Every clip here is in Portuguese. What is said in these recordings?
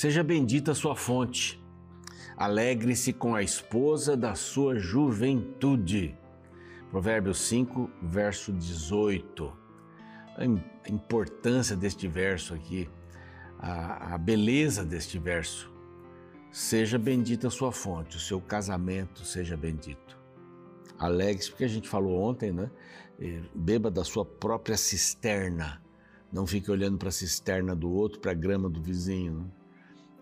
Seja bendita a sua fonte. Alegre-se com a esposa da sua juventude. Provérbios 5, verso 18. A importância deste verso aqui, a, a beleza deste verso. Seja bendita a sua fonte, o seu casamento seja bendito. Alegre-se, porque a gente falou ontem, né? Beba da sua própria cisterna. Não fique olhando para a cisterna do outro, para a grama do vizinho. Né?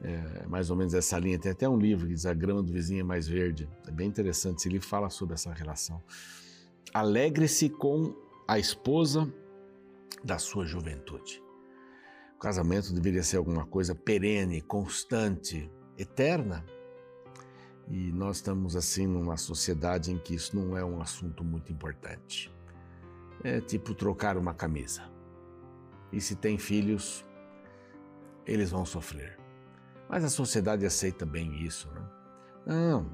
É, mais ou menos essa linha. Tem até um livro que diz A Grama do Vizinho é Mais Verde. É bem interessante. Esse livro fala sobre essa relação. Alegre-se com a esposa da sua juventude. O casamento deveria ser alguma coisa perene, constante, eterna. E nós estamos assim numa sociedade em que isso não é um assunto muito importante. É tipo trocar uma camisa. E se tem filhos, eles vão sofrer. Mas a sociedade aceita bem isso, né? Não,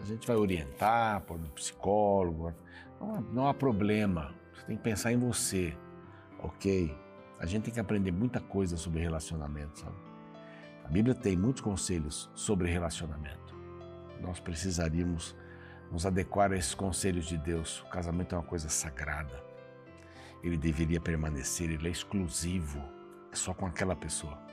a gente vai orientar, por um psicólogo, não há, não há problema. Você tem que pensar em você, ok? A gente tem que aprender muita coisa sobre relacionamento, sabe? A Bíblia tem muitos conselhos sobre relacionamento. Nós precisaríamos nos adequar a esses conselhos de Deus. O casamento é uma coisa sagrada. Ele deveria permanecer, ele é exclusivo, é só com aquela pessoa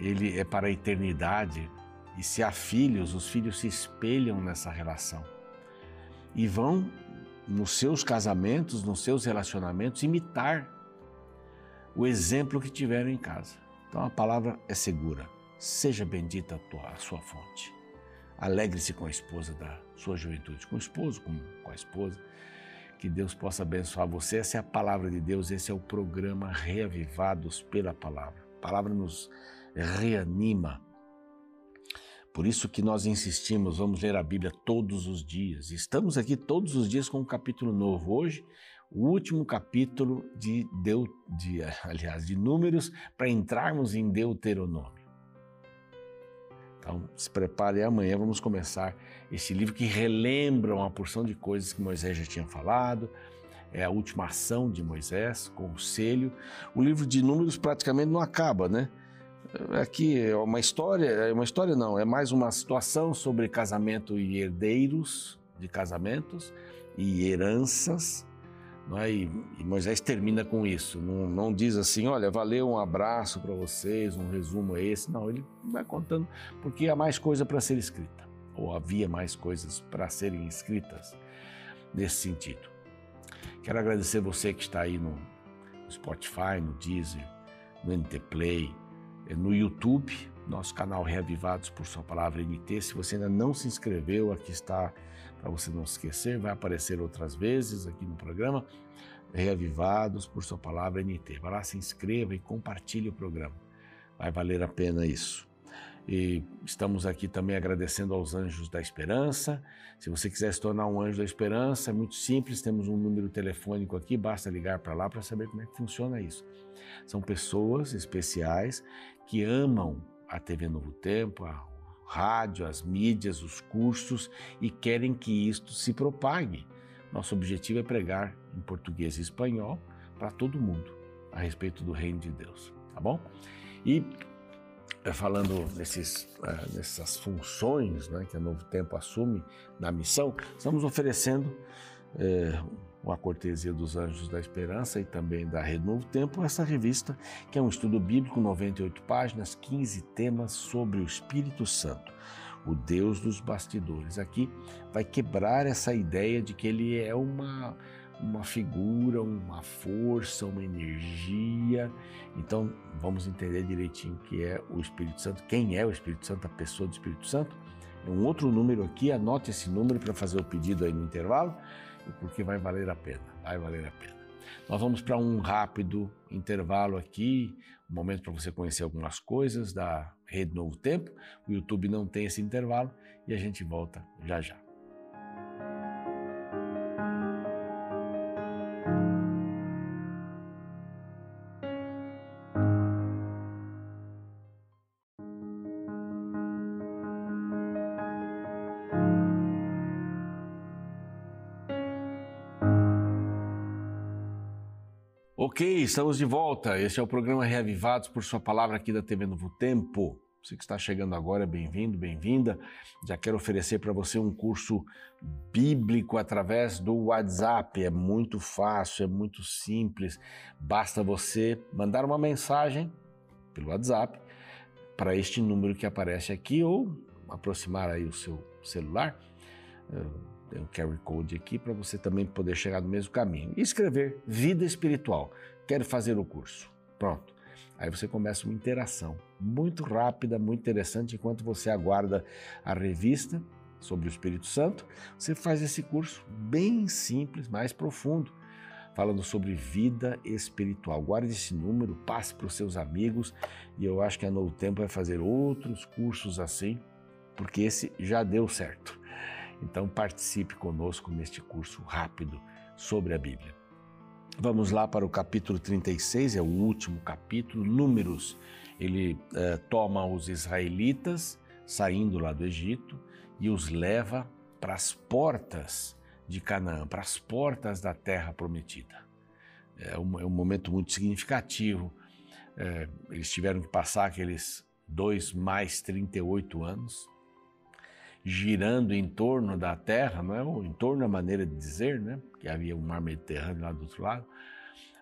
ele é para a eternidade. E se há filhos, os filhos se espelham nessa relação e vão, nos seus casamentos, nos seus relacionamentos, imitar o exemplo que tiveram em casa. Então a palavra é segura. Seja bendita a, tua, a sua fonte. Alegre-se com a esposa da sua juventude, com o esposo, com, com a esposa. Que Deus possa abençoar você. Essa é a palavra de Deus, esse é o programa Reavivados pela Palavra. A palavra nos reanima. Por isso que nós insistimos, vamos ler a Bíblia todos os dias. Estamos aqui todos os dias com um capítulo novo. Hoje, o último capítulo de, Deu, de aliás, de Números, para entrarmos em Deuteronômio. Então, se prepare, amanhã vamos começar esse livro que relembra uma porção de coisas que Moisés já tinha falado, é a última ação de Moisés, conselho. O livro de Números praticamente não acaba, né? Aqui é uma história, é uma história não, é mais uma situação sobre casamento e herdeiros de casamentos e heranças. É? E, e, Moisés termina com isso, não, não, diz assim, olha, valeu, um abraço para vocês, um resumo é esse. Não, ele vai contando porque há mais coisa para ser escrita, ou havia mais coisas para serem escritas nesse sentido. Quero agradecer você que está aí no Spotify, no Deezer, no NT Play, no YouTube, nosso canal Reavivados por Sua Palavra NT. Se você ainda não se inscreveu, aqui está para você não esquecer, vai aparecer outras vezes aqui no programa. Reavivados por Sua Palavra NT. Vai lá, se inscreva e compartilhe o programa. Vai valer a pena isso. E estamos aqui também agradecendo aos Anjos da Esperança. Se você quiser se tornar um Anjo da Esperança, é muito simples, temos um número telefônico aqui, basta ligar para lá para saber como é que funciona isso. São pessoas especiais que amam a TV Novo Tempo, a rádio, as mídias, os cursos e querem que isto se propague. Nosso objetivo é pregar em português e espanhol para todo mundo a respeito do reino de Deus, tá bom? E falando nesses, é, nessas funções né, que a Novo Tempo assume na missão, estamos oferecendo é, uma cortesia dos Anjos da Esperança e também da Rede Novo Tempo, essa revista que é um estudo bíblico, 98 páginas, 15 temas sobre o Espírito Santo, o Deus dos bastidores. Aqui vai quebrar essa ideia de que ele é uma uma figura, uma força, uma energia. Então, vamos entender direitinho o que é o Espírito Santo, quem é o Espírito Santo, a pessoa do Espírito Santo. É um outro número aqui, anote esse número para fazer o pedido aí no intervalo, porque vai valer a pena, vai valer a pena. Nós vamos para um rápido intervalo aqui, um momento para você conhecer algumas coisas da Rede Novo Tempo. O YouTube não tem esse intervalo e a gente volta já já. Ok, estamos de volta. Este é o programa Reavivados por Sua Palavra aqui da TV Novo Tempo. Você que está chegando agora, bem-vindo, bem-vinda. Já quero oferecer para você um curso bíblico através do WhatsApp. É muito fácil, é muito simples. Basta você mandar uma mensagem pelo WhatsApp para este número que aparece aqui ou aproximar aí o seu celular. Um QR Code aqui para você também poder chegar no mesmo caminho. E escrever Vida Espiritual. Quero fazer o curso. Pronto. Aí você começa uma interação muito rápida, muito interessante, enquanto você aguarda a revista sobre o Espírito Santo. Você faz esse curso bem simples, mais profundo, falando sobre vida espiritual. Guarde esse número, passe para os seus amigos e eu acho que a Novo Tempo vai fazer outros cursos assim, porque esse já deu certo. Então participe conosco neste curso rápido sobre a Bíblia. Vamos lá para o capítulo 36, é o último capítulo, Números. Ele eh, toma os israelitas saindo lá do Egito e os leva para as portas de Canaã, para as portas da terra prometida. É um, é um momento muito significativo. É, eles tiveram que passar aqueles dois mais 38 anos girando em torno da Terra, não é? Ou em torno da maneira de dizer, né? Que havia um mar Mediterrâneo lá do outro lado.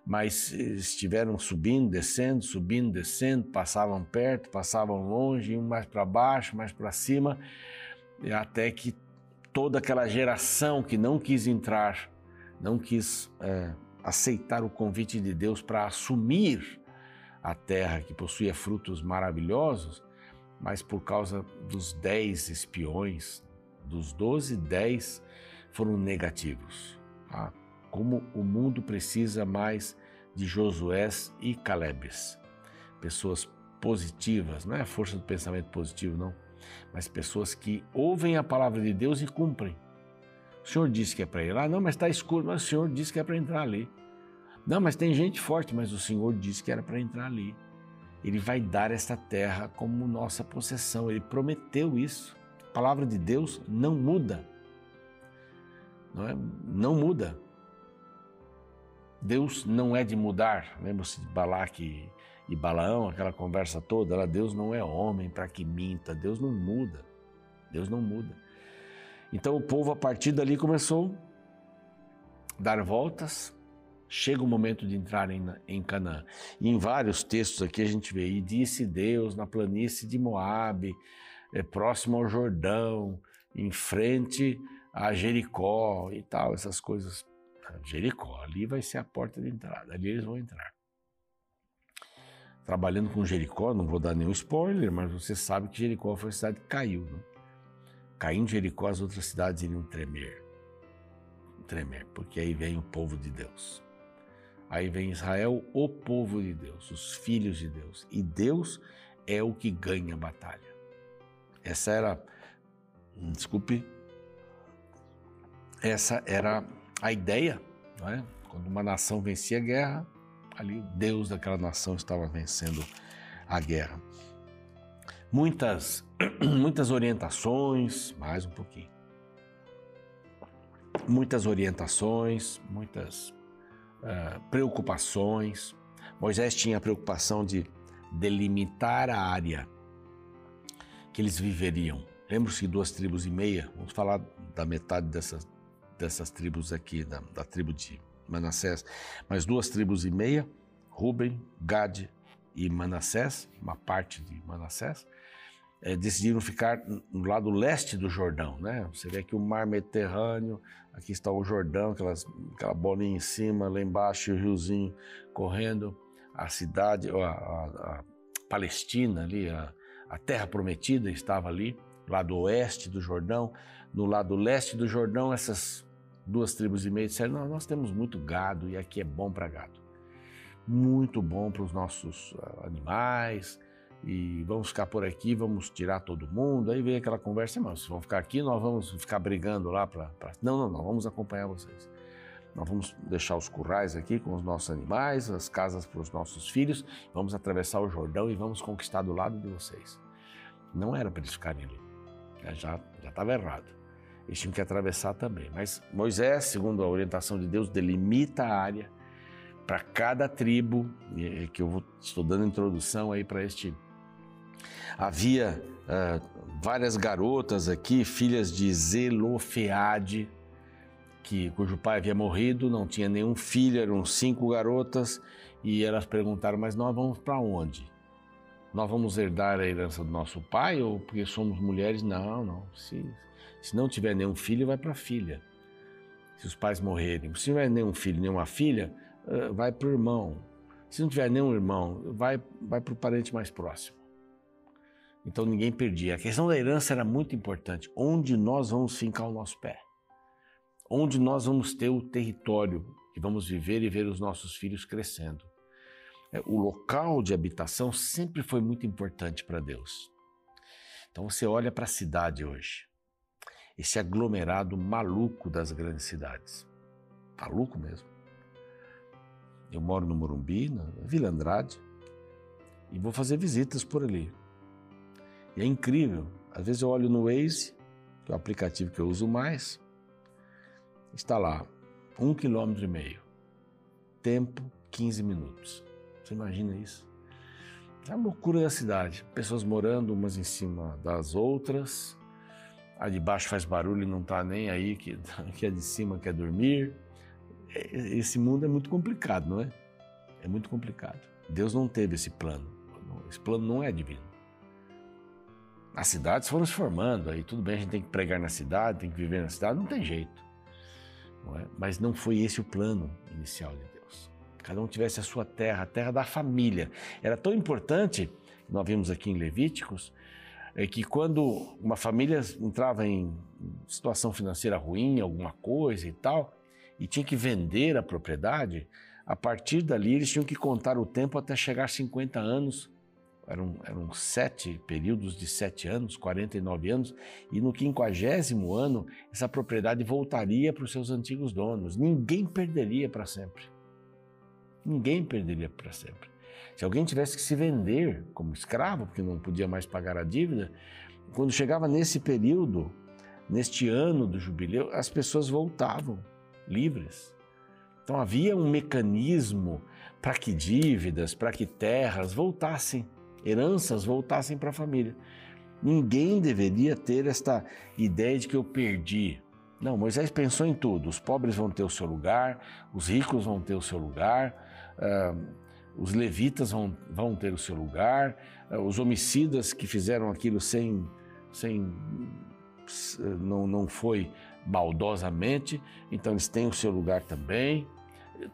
Mas estiveram subindo, descendo, subindo, descendo, passavam perto, passavam longe, mais para baixo, mais para cima, até que toda aquela geração que não quis entrar, não quis é, aceitar o convite de Deus para assumir a terra que possuía frutos maravilhosos, mas por causa dos dez espiões, dos doze, dez foram negativos. Tá? Como o mundo precisa mais de Josués e Calebes, pessoas positivas, não é a força do pensamento positivo, não, mas pessoas que ouvem a palavra de Deus e cumprem. O Senhor disse que é para ir lá, não, mas está escuro, mas o Senhor disse que é para entrar ali. Não, mas tem gente forte, mas o Senhor disse que era para entrar ali. Ele vai dar esta terra como nossa possessão. Ele prometeu isso. A palavra de Deus não muda. Não, é? não muda. Deus não é de mudar. Lembra-se de Balaque e Balaão, aquela conversa toda? Lá, Deus não é homem para que minta. Deus não muda. Deus não muda. Então o povo, a partir dali, começou a dar voltas, chega o momento de entrar em, Canaã. E em vários textos aqui a gente vê, e disse Deus na planície de Moabe, é, próximo ao Jordão, em frente a Jericó e tal, essas coisas. Jericó, ali vai ser a porta de entrada, ali eles vão entrar. Trabalhando com Jericó, não vou dar nenhum spoiler, mas você sabe que Jericó foi a cidade que caiu. Né? Caindo Jericó, as outras cidades iriam tremer. Tremer, porque aí vem o povo de Deus. Aí vem Israel, o povo de Deus, os filhos de Deus. E Deus é o que ganha a batalha. Essa era, hum, desculpe, essa era a ideia, não é? Quando uma nação vencia a guerra, ali o Deus daquela nação estava vencendo a guerra. Muitas, muitas orientações, mais um pouquinho. Muitas orientações, muitas uh, preocupações. Moisés tinha a preocupação de delimitar a área que eles viveriam. Lembra-se de duas tribos e meia? Vamos falar da metade dessas, dessas tribos aqui, da, da tribo de Manassés. Mas duas tribos e meia, Ruben, Gad e Manassés, uma parte de Manassés, é, decidiram ficar no lado leste do Jordão, né? Você vê aqui o mar Mediterrâneo, aqui está o Jordão, aquelas, aquela bolinha em cima, lá embaixo o riozinho correndo, a cidade, a, a, a Palestina ali, a, a terra prometida estava ali, lado oeste do Jordão, no lado leste do Jordão, essas duas tribos e meia disseram, não, nós temos muito gado e aqui é bom para gado, muito bom para os nossos ah, animais, e vamos ficar por aqui, vamos tirar todo mundo. Aí vem aquela conversa, mas vão ficar aqui, nós vamos ficar brigando lá para. Pra... Não, não, não, vamos acompanhar vocês. Nós vamos deixar os currais aqui com os nossos animais, as casas para os nossos filhos, vamos atravessar o Jordão e vamos conquistar do lado de vocês. Não era para eles ficarem ali, já estava errado. Eles tinham que atravessar também. Mas Moisés, segundo a orientação de Deus, delimita a área para cada tribo, que eu vou, estou dando introdução aí para este. Havia uh, várias garotas aqui, filhas de Zelofeade, que, cujo pai havia morrido, não tinha nenhum filho, eram cinco garotas, e elas perguntaram: Mas nós vamos para onde? Nós vamos herdar a herança do nosso pai ou porque somos mulheres? Não, não. Se, se não tiver nenhum filho, vai para a filha. Se os pais morrerem. Se não tiver nenhum filho, nenhuma filha, vai para o irmão. Se não tiver nenhum irmão, vai, vai para o parente mais próximo. Então ninguém perdia. A questão da herança era muito importante. Onde nós vamos fincar o nosso pé? Onde nós vamos ter o território que vamos viver e ver os nossos filhos crescendo? É, o local de habitação sempre foi muito importante para Deus. Então você olha para a cidade hoje, esse aglomerado maluco das grandes cidades. Maluco mesmo. Eu moro no Morumbi, na Vila Andrade, e vou fazer visitas por ali. E é incrível. Às vezes eu olho no Waze, que é o aplicativo que eu uso mais, está lá, um quilômetro e meio. Tempo, 15 minutos. Você imagina isso? É a loucura da cidade. Pessoas morando umas em cima das outras. A de baixo faz barulho e não está nem aí, que, que a de cima quer dormir. É, esse mundo é muito complicado, não é? É muito complicado. Deus não teve esse plano. Esse plano não é divino. As cidades foram se formando, aí tudo bem, a gente tem que pregar na cidade, tem que viver na cidade, não tem jeito. Não é? Mas não foi esse o plano inicial de Deus. Cada um tivesse a sua terra, a terra da família. Era tão importante, nós vimos aqui em Levíticos, é que quando uma família entrava em situação financeira ruim, alguma coisa e tal, e tinha que vender a propriedade, a partir dali eles tinham que contar o tempo até chegar a 50 anos. Eram, eram sete períodos de sete anos, 49 anos, e no quinquagésimo ano essa propriedade voltaria para os seus antigos donos. Ninguém perderia para sempre. Ninguém perderia para sempre. Se alguém tivesse que se vender como escravo, porque não podia mais pagar a dívida, quando chegava nesse período, neste ano do jubileu, as pessoas voltavam livres. Então havia um mecanismo para que dívidas, para que terras voltassem, heranças voltassem para a família. Ninguém deveria ter esta ideia de que eu perdi. Não, Moisés pensou em tudo. Os pobres vão ter o seu lugar, os ricos vão ter o seu lugar, uh, os levitas vão, vão ter o seu lugar, uh, os homicidas que fizeram aquilo sem, sem não, não foi maldosamente, então eles têm o seu lugar também.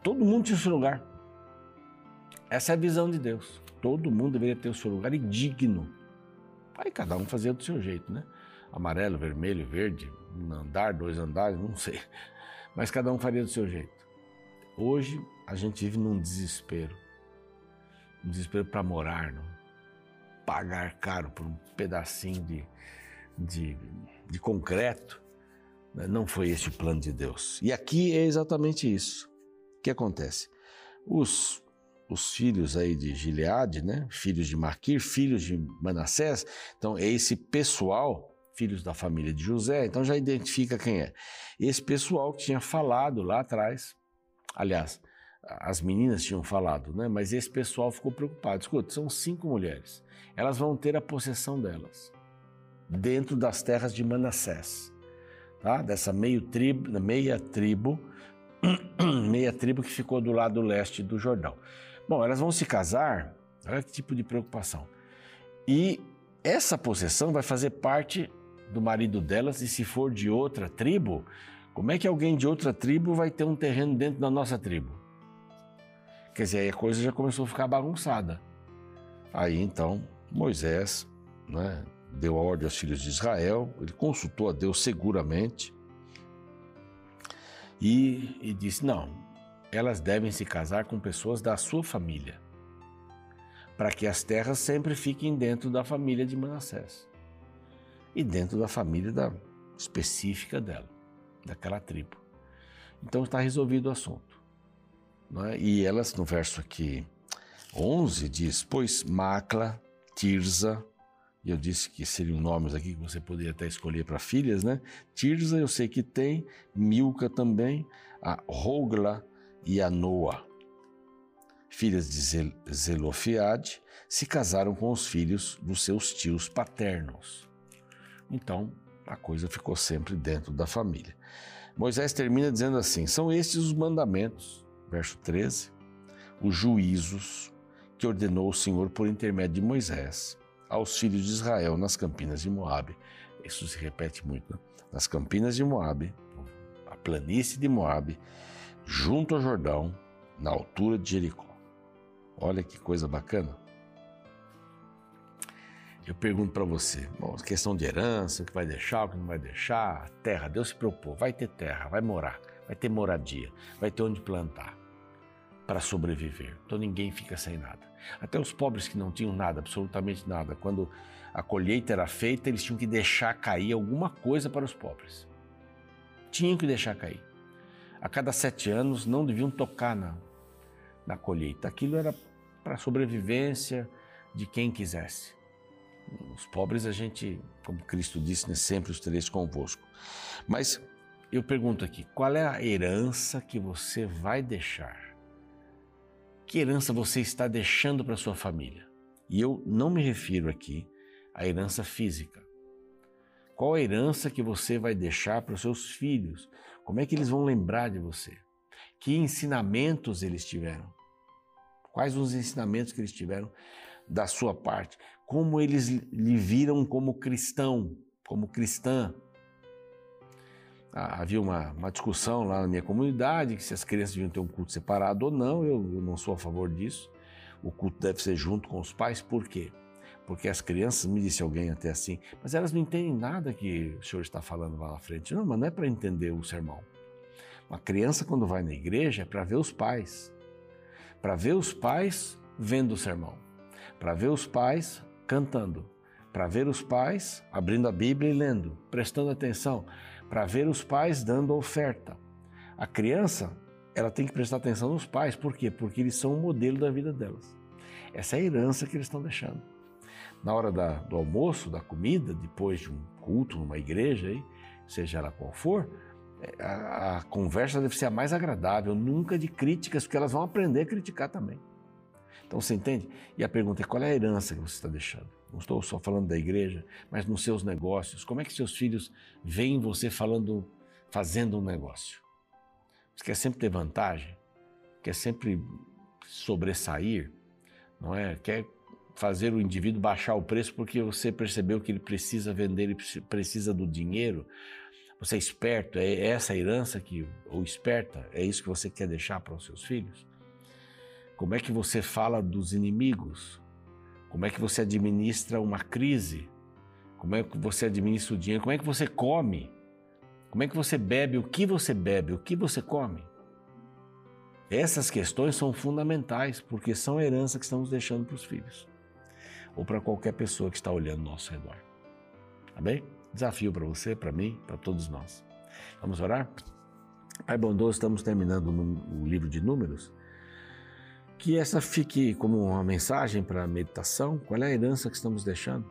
Todo mundo tinha o seu lugar. Essa é a visão de Deus. Todo mundo deveria ter o seu lugar e digno. Aí cada um fazia do seu jeito, né? Amarelo, vermelho, verde, um andar, dois andares, não sei. Mas cada um faria do seu jeito. Hoje a gente vive num desespero. Um desespero para morar, não? pagar caro por um pedacinho de, de, de concreto né? Não foi esse o plano de Deus. E aqui é exatamente isso. O que acontece? Os, os filhos aí de Gileade, né? filhos de Maquir, filhos de Manassés, então é esse pessoal, filhos da família de José, então já identifica quem é. Esse pessoal que tinha falado lá atrás, aliás, as meninas tinham falado, né? mas esse pessoal ficou preocupado. Escuta, são cinco mulheres, elas vão ter a possessão delas, dentro das terras de Manassés tá? dessa meio tribo, meia tribo, meia tribo que ficou do lado leste do Jordão. Bom, elas vão se casar, olha que tipo de preocupação. E essa possessão vai fazer parte do marido delas, e se for de outra tribo, como é que alguém de outra tribo vai ter um terreno dentro da nossa tribo? Quer dizer, aí a coisa já começou a ficar bagunçada. Aí então Moisés, né, deu ordem aos filhos de Israel, ele consultou a Deus seguramente e, e disse: não, elas devem se casar com pessoas da sua família, para que as terras sempre fiquem dentro da família de Manassés e dentro da família da, específica dela, daquela tribo. Então está resolvido o assunto. É? E elas, no verso aqui 11, diz: Pois Macla, Tirza, e eu disse que seriam nomes aqui que você poderia até escolher para filhas, né? Tirza eu sei que tem, Milca também, a Rogla e a Noa. filhas de Zelofiade, se casaram com os filhos dos seus tios paternos. Então, a coisa ficou sempre dentro da família. Moisés termina dizendo assim: são estes os mandamentos, verso 13, os juízos que ordenou o Senhor por intermédio de Moisés aos filhos de Israel nas campinas de Moabe. Isso se repete muito, né? nas campinas de Moabe, a planície de Moabe, junto ao Jordão, na altura de Jericó. Olha que coisa bacana. Eu pergunto para você, bom, questão de herança, o que vai deixar, o que não vai deixar, terra, Deus se propôs, vai ter terra, vai morar, vai ter moradia, vai ter onde plantar para sobreviver. Então ninguém fica sem nada. Até os pobres que não tinham nada, absolutamente nada, quando a colheita era feita, eles tinham que deixar cair alguma coisa para os pobres. Tinham que deixar cair. A cada sete anos não deviam tocar na, na colheita. Aquilo era para a sobrevivência de quem quisesse. Os pobres a gente, como Cristo disse, né, sempre os tereis convosco. Mas eu pergunto aqui, qual é a herança que você vai deixar? Que herança você está deixando para sua família? E eu não me refiro aqui à herança física. Qual a herança que você vai deixar para os seus filhos? Como é que eles vão lembrar de você? Que ensinamentos eles tiveram? Quais os ensinamentos que eles tiveram da sua parte? Como eles lhe viram como cristão, como cristã? Ah, havia uma, uma, discussão lá na minha comunidade que se as crianças deviam ter um culto separado ou não. Eu, eu não sou a favor disso. O culto deve ser junto com os pais. Por quê? Porque as crianças, me disse alguém até assim, mas elas não entendem nada que o senhor está falando lá na frente. Não, mas não é para entender o sermão. Uma criança, quando vai na igreja, é para ver os pais para ver os pais vendo o sermão, para ver os pais cantando, para ver os pais abrindo a Bíblia e lendo, prestando atenção, para ver os pais dando oferta. A criança, ela tem que prestar atenção nos pais, por quê? Porque eles são o modelo da vida delas. Essa é a herança que eles estão deixando. Na hora da, do almoço, da comida, depois de um culto numa igreja, aí, seja ela qual for, a, a, conversa deve ser a mais agradável, nunca de críticas, porque elas vão aprender a criticar também. Então você entende? E a pergunta é: qual é a herança que você está deixando? Não estou só falando da igreja, mas nos seus negócios. Como é que seus filhos veem você falando, fazendo um negócio? Você quer sempre ter vantagem? Quer sempre sobressair? Não é? Quer fazer o indivíduo baixar o preço porque você percebeu que ele precisa vender, ele precisa do dinheiro? Você é esperto, é essa a herança que, ou esperta, é isso que você quer deixar para os seus filhos? Como é que você fala dos inimigos? Como é que você administra uma crise? Como é que você administra o dinheiro? Como é que você come? Como é que você bebe? O que você bebe? O que você come? Essas questões são fundamentais porque são a herança que estamos deixando para os filhos ou para qualquer pessoa que está olhando ao nosso redor. Tá bem? Desafio para você, para mim, para todos nós. Vamos orar? Pai bondoso, estamos terminando o livro de Números. Que essa fique como uma mensagem para a meditação. Qual é a herança que estamos deixando?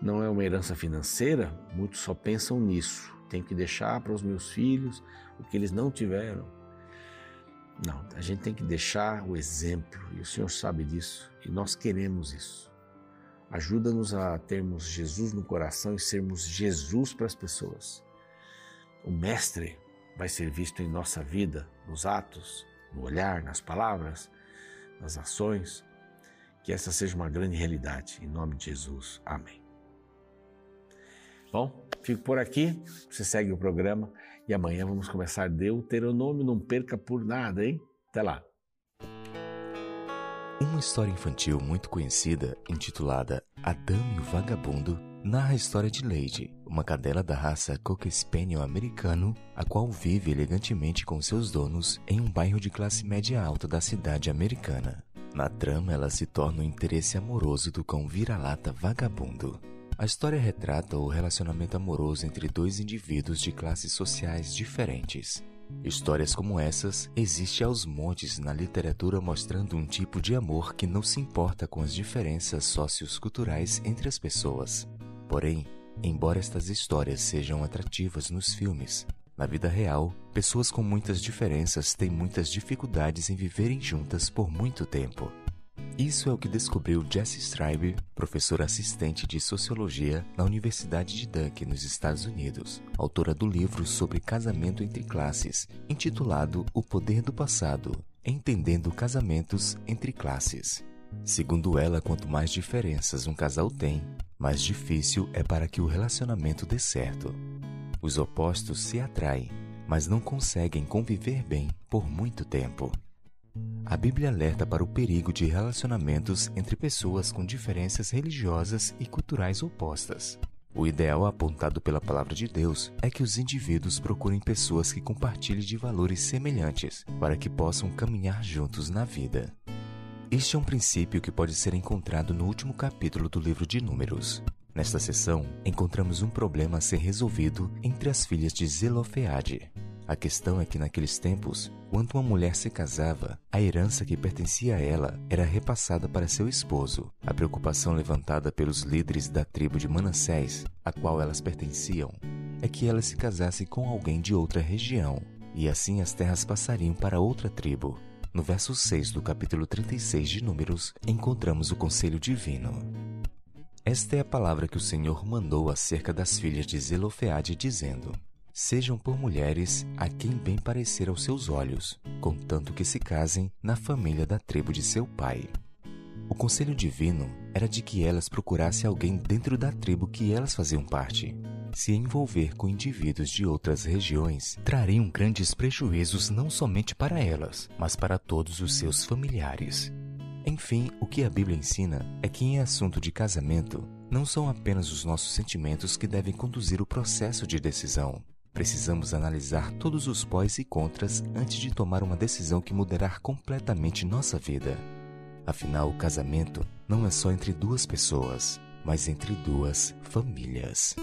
Não é uma herança financeira? Muitos só pensam nisso. Tenho que deixar para os meus filhos o que eles não tiveram. Não, a gente tem que deixar o exemplo e o Senhor sabe disso e nós queremos isso. Ajuda-nos a termos Jesus no coração e sermos Jesus para as pessoas. O Mestre vai ser visto em nossa vida, nos atos, no olhar, nas palavras, nas ações. Que essa seja uma grande realidade. Em nome de Jesus. Amém. Bom, fico por aqui. Você segue o programa e amanhã vamos começar Deuteronômio. Não perca por nada, hein? Até lá. Uma história infantil muito conhecida, intitulada Adão e o Vagabundo, narra a história de Lady, uma cadela da raça Cocker Spaniel americano, a qual vive elegantemente com seus donos em um bairro de classe média alta da cidade americana. Na trama, ela se torna o interesse amoroso do cão vira-lata vagabundo. A história retrata o relacionamento amoroso entre dois indivíduos de classes sociais diferentes, Histórias como essas existem aos montes na literatura mostrando um tipo de amor que não se importa com as diferenças socioculturais entre as pessoas. Porém, embora estas histórias sejam atrativas nos filmes, Na vida real, pessoas com muitas diferenças têm muitas dificuldades em viverem juntas por muito tempo. Isso é o que descobriu Jessie Strybe, professora assistente de sociologia na Universidade de Duke, nos Estados Unidos, autora do livro sobre casamento entre classes, intitulado O Poder do Passado Entendendo Casamentos entre Classes. Segundo ela, quanto mais diferenças um casal tem, mais difícil é para que o relacionamento dê certo. Os opostos se atraem, mas não conseguem conviver bem por muito tempo. A Bíblia alerta para o perigo de relacionamentos entre pessoas com diferenças religiosas e culturais opostas. O ideal apontado pela palavra de Deus é que os indivíduos procurem pessoas que compartilhem de valores semelhantes para que possam caminhar juntos na vida. Este é um princípio que pode ser encontrado no último capítulo do livro de Números. Nesta sessão, encontramos um problema a ser resolvido entre as filhas de Zelofeade, a questão é que naqueles tempos, quando uma mulher se casava, a herança que pertencia a ela era repassada para seu esposo. A preocupação levantada pelos líderes da tribo de Manassés, a qual elas pertenciam, é que ela se casasse com alguém de outra região, e assim as terras passariam para outra tribo. No verso 6 do capítulo 36 de Números, encontramos o conselho divino. Esta é a palavra que o Senhor mandou acerca das filhas de Zelofeade, dizendo: sejam por mulheres a quem bem parecer aos seus olhos, contanto que se casem na família da tribo de seu pai. O conselho divino era de que elas procurassem alguém dentro da tribo que elas faziam parte. Se envolver com indivíduos de outras regiões trariam grandes prejuízos não somente para elas, mas para todos os seus familiares. Enfim, o que a Bíblia ensina é que em assunto de casamento, não são apenas os nossos sentimentos que devem conduzir o processo de decisão, Precisamos analisar todos os pós e contras antes de tomar uma decisão que mudará completamente nossa vida. Afinal, o casamento não é só entre duas pessoas, mas entre duas famílias.